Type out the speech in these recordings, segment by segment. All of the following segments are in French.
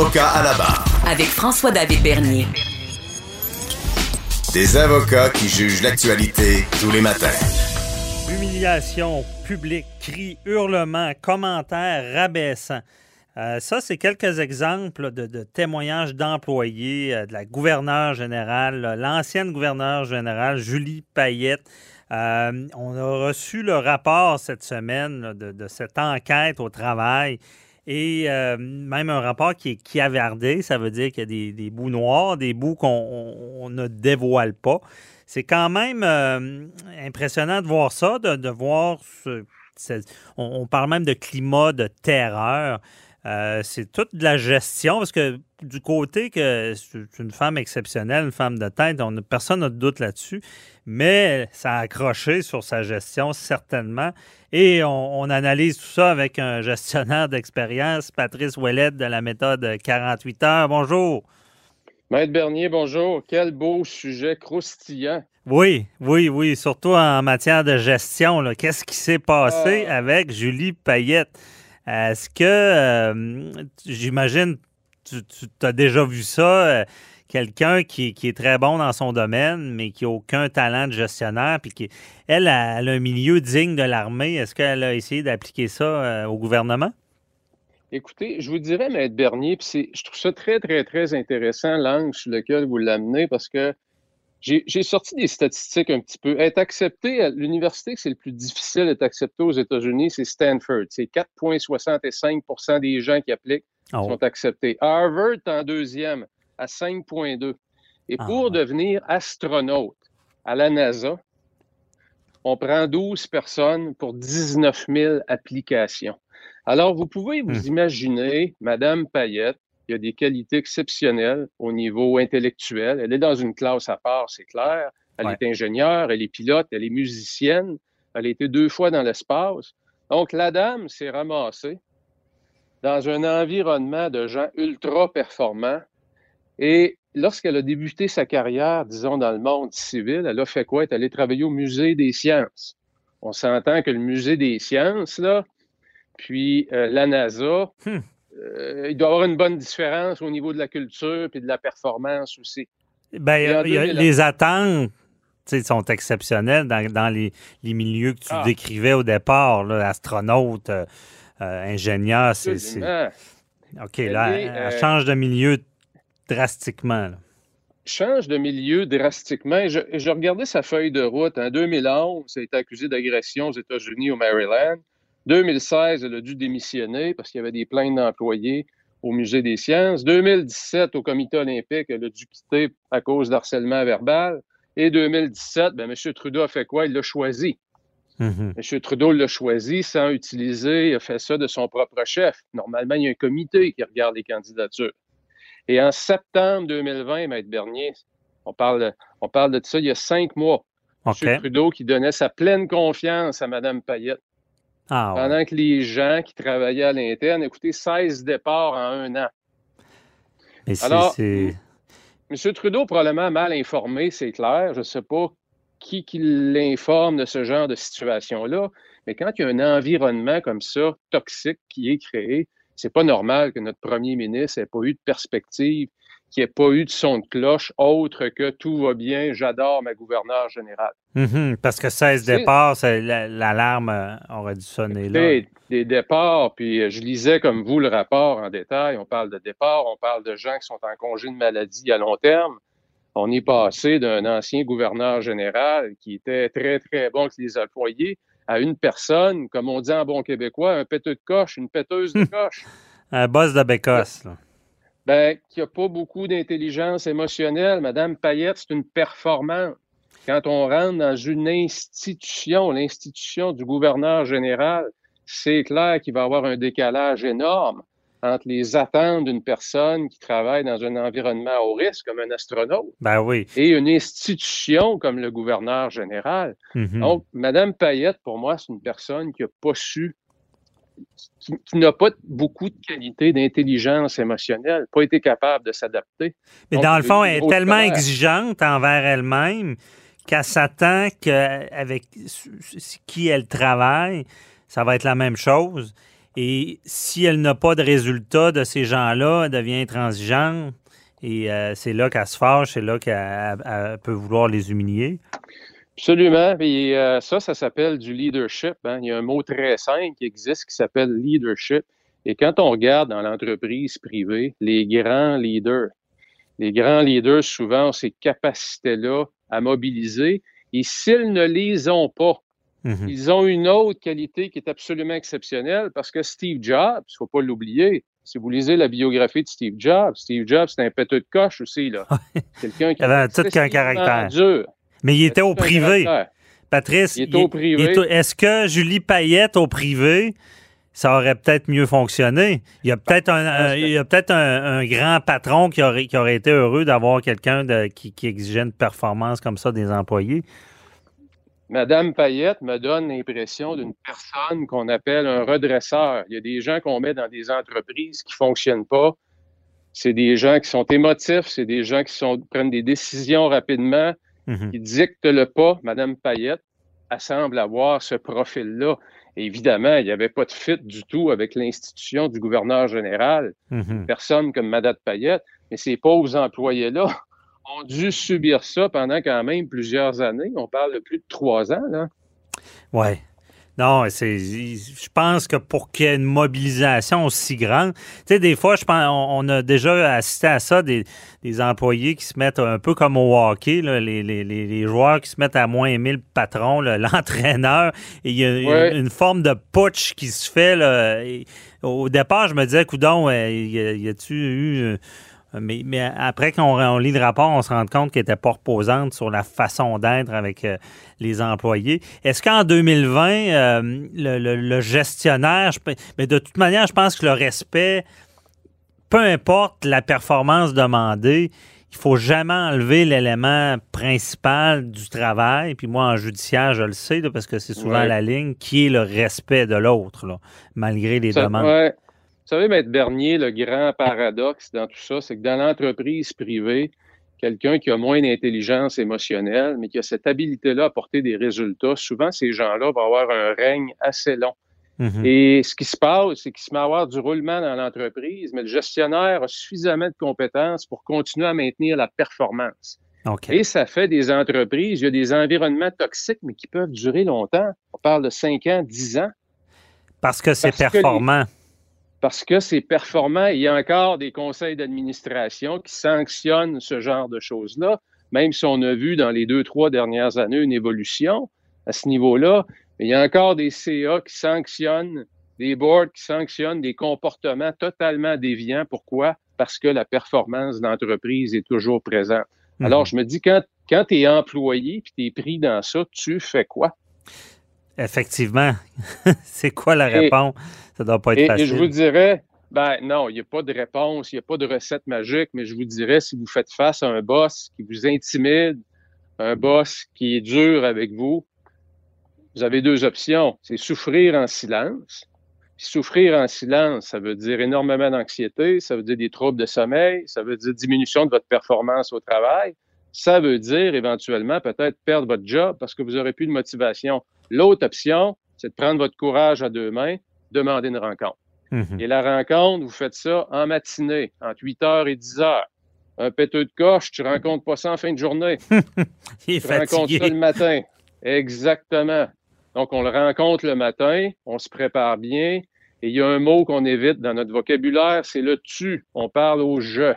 Avocat à la barre. avec François-David Bernier. Des avocats qui jugent l'actualité tous les matins. Humiliation publique, cris, hurlements, commentaires rabaissants. Euh, ça, c'est quelques exemples de, de témoignages d'employés euh, de la gouverneure générale, là, l'ancienne gouverneure générale, Julie Payette. Euh, on a reçu le rapport cette semaine là, de, de cette enquête au travail et euh, même un rapport qui est chiavardé, ça veut dire qu'il y a des, bouts noirs, des bouts qu'on on- on ne dévoile pas. C'est quand même euh, impressionnant de voir ça, de, voir on, on parle même de climat de terreur. Euh, c'est toute de la gestion, parce que du côté que c'est une femme exceptionnelle, une femme de tête, on, personne n'a de doute là-dessus, mais ça a accroché sur sa gestion, certainement. Et on, on analyse tout ça avec un gestionnaire d'expérience, Patrice Ouellette de la méthode 48 heures. Bonjour. Maître Bernier, bonjour. Quel beau sujet croustillant. Oui, oui, oui, surtout en matière de gestion. Qu'est-ce qui s'est passé Ah. avec Julie Payette? Est-ce que, euh, j'imagine, tu, as déjà vu ça, euh, quelqu'un qui, est très bon dans son domaine, mais qui n'a aucun talent de gestionnaire, puis qui, elle, a, elle a un milieu digne de l'armée. Est-ce qu'elle a essayé d'appliquer ça euh, au gouvernement? Écoutez, je vous dirais, Maître Bernier, puis je trouve ça très, très, très intéressant, l'angle sur lequel vous l'amenez, parce que j'ai sorti des statistiques un petit peu. Être accepté à l'université, c'est le plus difficile d'être accepté aux États-Unis, c'est Stanford. C'est 4,65% des gens qui appliquent Oh. sont acceptés. Harvard est en deuxième, à 5,2. Et Ah, pour ouais. devenir astronaute à la NASA, on prend 12 personnes pour 19 000 applications. Alors, vous pouvez vous Hmm. imaginer, Madame Payette, qui a des qualités exceptionnelles au niveau intellectuel. Elle est dans une classe à part, c'est clair. Elle Ouais. est ingénieure, elle est pilote, elle est musicienne. Elle a été deux fois dans l'espace. Donc, la dame s'est ramassée dans un environnement de gens ultra performants. Et lorsqu'elle a débuté sa carrière, disons, dans le monde civil, elle a fait quoi? Elle est allée travailler au Musée des sciences. On s'entend que le Musée des sciences, là, puis euh, la NASA, Hmm. Euh, il doit y avoir une bonne différence au niveau de la culture et de la performance aussi. Ben, il y a- Et en il y a- 2000, les attentes sont exceptionnelles dans, dans les, les milieux que tu Ah. décrivais au départ, là, astronaute, euh, euh, ingénieur. c'est. OK, là, elle change de milieu drastiquement. là. change de milieu drastiquement. Je, je regardais sa feuille de route. En 2011, elle a été accusée d'agression aux États-Unis, au Maryland. 2016, elle a dû démissionner parce qu'il y avait des plaintes d'employés au Musée des sciences. 2017, au Comité olympique, elle a dû quitter à cause d'harcèlement verbal. Et 2017, ben, M. Trudeau a fait quoi? Il l'a choisi. Mhm. M. Trudeau l'a choisi sans utiliser, il a fait ça de son propre chef. Normalement, il y a un comité qui regarde les candidatures. Et en septembre 2020, Maître Bernier, on parle, on parle de ça il y a cinq mois. M. Trudeau qui donnait sa pleine confiance à Mme Payette. Ah, ouais. Pendant que les gens qui travaillaient à l'interne, écoutez, 16 départs en un an. Alors, M. Trudeau, probablement mal informé, c'est clair. Je ne sais pas qui, qui l'informe de ce genre de situation-là, mais quand il y a un environnement comme ça, toxique, qui est créé, c'est pas normal que notre premier ministre n'ait pas eu de perspective, qu'il n'ait pas eu de son de cloche autre que tout va bien, j'adore ma gouverneure générale. Mhm, Parce que 16 C'est- départs, l'alarme euh, aurait dû sonner là. Des, des départs, puis euh, je lisais comme vous le rapport en détail. On parle de départs, on parle de gens qui sont en congé de maladie à long terme. On est passé d'un ancien gouverneur général qui était très, très bon avec les employés à une personne, comme on dit en bon québécois, un péteux de coche, une péteuse de coche. Un boss de Bécosse. là. Ben, qui n'a pas beaucoup d'intelligence émotionnelle. Madame Payette, c'est une performante. Quand on rentre dans une institution, l'institution du gouverneur général, c'est clair qu'il va y avoir un décalage énorme. entre les attentes d'une personne qui travaille dans un environnement à haut risque, comme un astronaute, Ben oui. et une institution comme le gouverneur général. Mhm. Donc, Mme Payette, pour moi, c'est une personne qui n'a pas su, qui, qui n'a pas beaucoup de qualité d'intelligence émotionnelle, pas été capable de s'adapter. Mais Donc, dans le fond, elle est tellement colère. exigeante envers elle-même qu'elle s'attend qu'avec qui elle travaille, ça va être la même chose. Et si elle n'a pas de résultat de ces gens-là, elle devient intransigeante. Et euh, c'est là qu'elle se fâche, c'est là qu'elle elle peut vouloir les humilier. Absolument. Et euh, ça, ça s'appelle du leadership. hein. Il y a un mot très simple qui existe qui s'appelle leadership. Et quand on regarde dans l'entreprise privée, les grands leaders, les grands leaders, souvent, ont ces capacités-là à mobiliser. Et s'ils ne les ont pas, Mhm. ils ont une autre qualité qui est absolument exceptionnelle parce que Steve Jobs, il ne faut pas l'oublier. Si vous lisez la biographie de Steve Jobs, Steve Jobs, c'est un péteux de coche aussi. là. Quelqu'un qui avait qu'un excessivement caractère. dur. Mais il était au privé. Patrice, Il est au privé. est- Est-ce que Julie Payette au privé, ça aurait peut-être mieux fonctionné? Il y a peut-être un, un- il y a peut-être un, un grand patron qui aurait, qui aurait été heureux d'avoir quelqu'un qui, qui exigeait une performance comme ça des employés. Madame Payette me donne l'impression d'une personne qu'on appelle un redresseur. Il y a des gens qu'on met dans des entreprises qui ne fonctionnent pas. C'est des gens qui sont émotifs, c'est des gens qui sont, prennent des décisions rapidement, Mhm. qui dictent le pas. Madame Payette, elle semble avoir ce profil-là. Et évidemment, il n'y avait pas de fit du tout avec l'institution du gouverneur général. Mhm. Personne comme Madame Payette, mais ces pauvres employés-là ont dû subir ça pendant quand même plusieurs années. On parle de plus de trois ans, là. Ouais. Non, c'est. Je pense que pour qu'il y ait une mobilisation aussi grande, tu sais, des fois, je pense, on, on a déjà assisté à ça, des, des employés qui se mettent un peu comme au hockey, là, les, les- les- joueurs qui se mettent à moins aimer le patron, l'entraîneur, et il y a une- Ouais. une, forme de putsch qui se fait. Là, Et au départ, je me disais, coudon, euh, y a-tu eu. Mais, mais après qu'on on lit le rapport, on se rend compte qu'elle n'était pas reposante sur la façon d'être avec euh, les employés. Est-ce qu'en 2020, euh, le, le- le gestionnaire, je mais de toute manière, je pense que le respect, peu importe la performance demandée, il faut jamais enlever l'élément principal du travail. Puis moi, en judiciaire, je le sais, là, parce que c'est souvent Ouais. la ligne, qui est le respect de l'autre, malgré les Ça- demandes. ouais. Vous savez, Maître Bernier, le grand paradoxe dans tout ça, c'est que dans l'entreprise privée, quelqu'un qui a moins d'intelligence émotionnelle, mais qui a cette habilité-là à porter des résultats, souvent ces gens-là vont avoir un règne assez long. Mhm. Et ce qui se passe, c'est qu'il se met à avoir du roulement dans l'entreprise, mais le gestionnaire a suffisamment de compétences pour continuer à maintenir la performance. Et ça fait des entreprises, il y a des environnements toxiques, mais qui peuvent durer longtemps. On parle de 5 ans, 10 ans. Parce que c'est parce que les- performant. Parce que c'est performant. Il y a encore des conseils d'administration qui sanctionnent ce genre de choses-là, même si on a vu dans les deux, trois dernières années une évolution à ce niveau-là. Mais il y a encore des CA qui sanctionnent, des boards qui sanctionnent des comportements totalement déviants. Pourquoi? Parce que la performance de l'entreprise est toujours présente. Mhm. Alors, je me dis, quand, quand tu es employé et tu es pris dans ça, tu fais quoi? Effectivement. c'est quoi la Et- réponse? Ça doit pas être Et, et facile. je vous dirais, ben non, il n'y a pas de réponse, il n'y a pas de recette magique, mais je vous dirais, si vous faites face à un boss qui vous intimide, un boss qui est dur avec vous, vous avez deux options. C'est souffrir en silence. Puis souffrir en silence, ça veut dire énormément d'anxiété, ça veut dire des troubles de sommeil, ça veut dire diminution de votre performance au travail. Ça veut dire éventuellement peut-être perdre votre job parce que vous n'aurez plus de motivation. L'autre option, c'est de prendre votre courage à deux mains, demander une rencontre. Mhm. Et la rencontre, vous faites ça en matinée, entre 8 heures et 10 heures. Un péteux de coche, tu rencontres pas ça en fin de journée. Il est Tu rencontres fatigué. ça le matin. Exactement. Donc, on le rencontre le matin, on se prépare bien. Et il y a un mot qu'on évite dans notre vocabulaire, c'est le tu. On parle au je.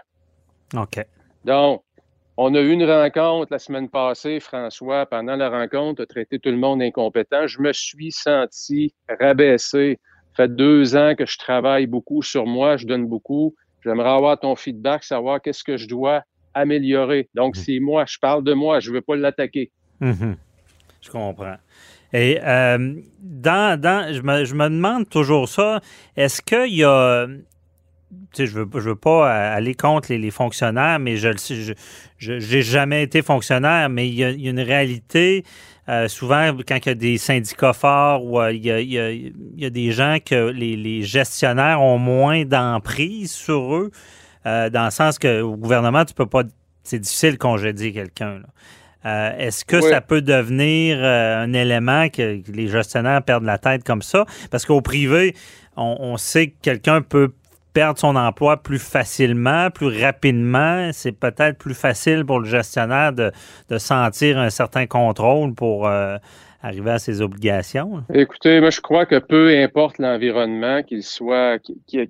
OK. Donc, on a eu une rencontre la semaine passée, François. Pendant la rencontre, tu as traité tout le monde incompétent. Je me suis senti rabaissé. Ça fait deux ans que je travaille beaucoup sur moi, je donne beaucoup. J'aimerais avoir ton feedback, savoir qu'est-ce que je dois améliorer. Donc, c'est moi, je parle de moi, je ne veux pas l'attaquer. Mhm. Je comprends. Et euh, dans, dans, je, me, je me demande toujours ça, est-ce qu'il y a je veux, je veux pas aller contre les, fonctionnaires, mais je le je n'ai jamais été fonctionnaire, mais il y a, une réalité. Euh, souvent, quand il y a des syndicats forts ou il, y a, des gens que les, gestionnaires ont moins d'emprise sur eux, euh, dans le sens que au gouvernement, tu peux pas. C'est difficile de congédier quelqu'un. Euh, est-ce que ça peut devenir un élément que, les gestionnaires perdent la tête comme ça? Parce qu'au privé, on sait que quelqu'un peut perdre son emploi plus facilement, plus rapidement. C'est peut-être plus facile pour le gestionnaire de, sentir un certain contrôle pour euh, arriver à ses obligations. Écoutez, moi je crois que peu importe l'environnement, qu'il soit, qu'il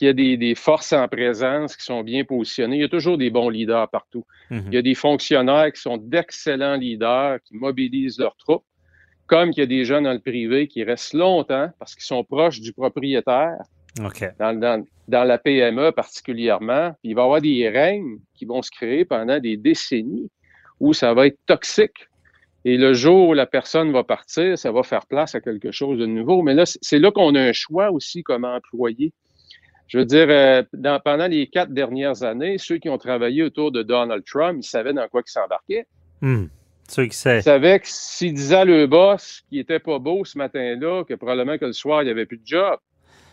y a des, forces en présence qui sont bien positionnées. Il y a toujours des bons leaders partout. Mhm. Il y a des fonctionnaires qui sont d'excellents leaders, qui mobilisent leurs troupes, comme il y a des gens dans le privé qui restent longtemps parce qu'ils sont proches du propriétaire dans, la PME particulièrement. il va y avoir des règnes qui vont se créer pendant des décennies où ça va être toxique. Et le jour où la personne va partir, ça va faire place à quelque chose de nouveau. Mais là, c'est là qu'on a un choix aussi comme employé. Je veux dire, euh, pendant les quatre dernières années, ceux qui ont travaillé autour de Donald Trump, ils savaient dans quoi ils s'embarquaient. Hmm. Ceux qui Ils savaient que s'ils disaient à le boss qu'il était pas beau ce matin-là, que probablement que le soir, il n'y avait plus de job,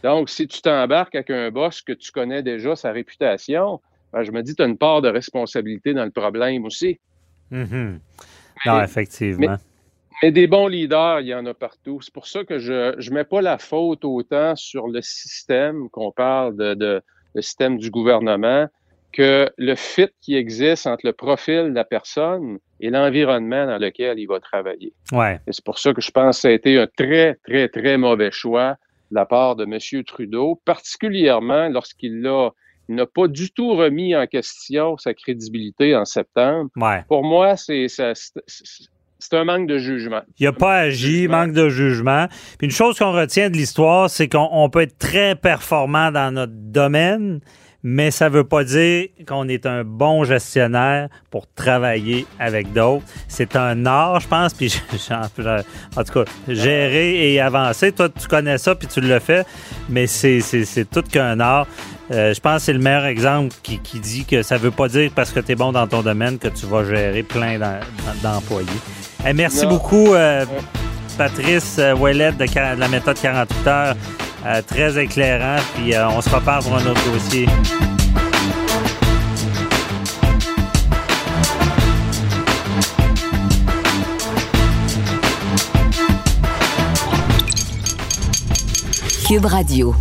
donc, si tu t'embarques avec un boss que tu connais déjà, sa réputation, ben, je me dis, tu as une part de responsabilité dans le problème aussi. Mm-hmm. Non, effectivement. Mais, des bons leaders, il y en a partout. C'est pour ça que je ne mets pas la faute autant sur le système, qu'on parle de, le système du gouvernement, que le fit qui existe entre le profil de la personne et l'environnement dans lequel il va travailler. Ouais. Et c'est pour ça que je pense que ça a été un très, très, très mauvais choix de la part de M. Trudeau, particulièrement lorsqu'il n'a pas du tout remis en question sa crédibilité en septembre. Pour moi, c'est c'est un manque de jugement. Il n'a pas agi, manque de jugement. Puis une chose qu'on retient de l'histoire, c'est qu'on peut être très performant dans notre domaine, mais ça ne veut pas dire qu'on est un bon gestionnaire pour travailler avec d'autres. C'est un art, je pense, puis en tout cas, gérer et avancer. Toi, tu connais ça, puis tu le fais, mais c'est tout qu'un art. Euh, je pense que c'est le meilleur exemple qui, dit que ça ne veut pas dire parce que tu es bon dans ton domaine que tu vas gérer plein d'employés. merci beaucoup, euh, Patrice euh, Ouellette de, de la méthode 48 heures. Euh, très éclairant. Puis euh, on se reparle pour un autre dossier. Cube Radio.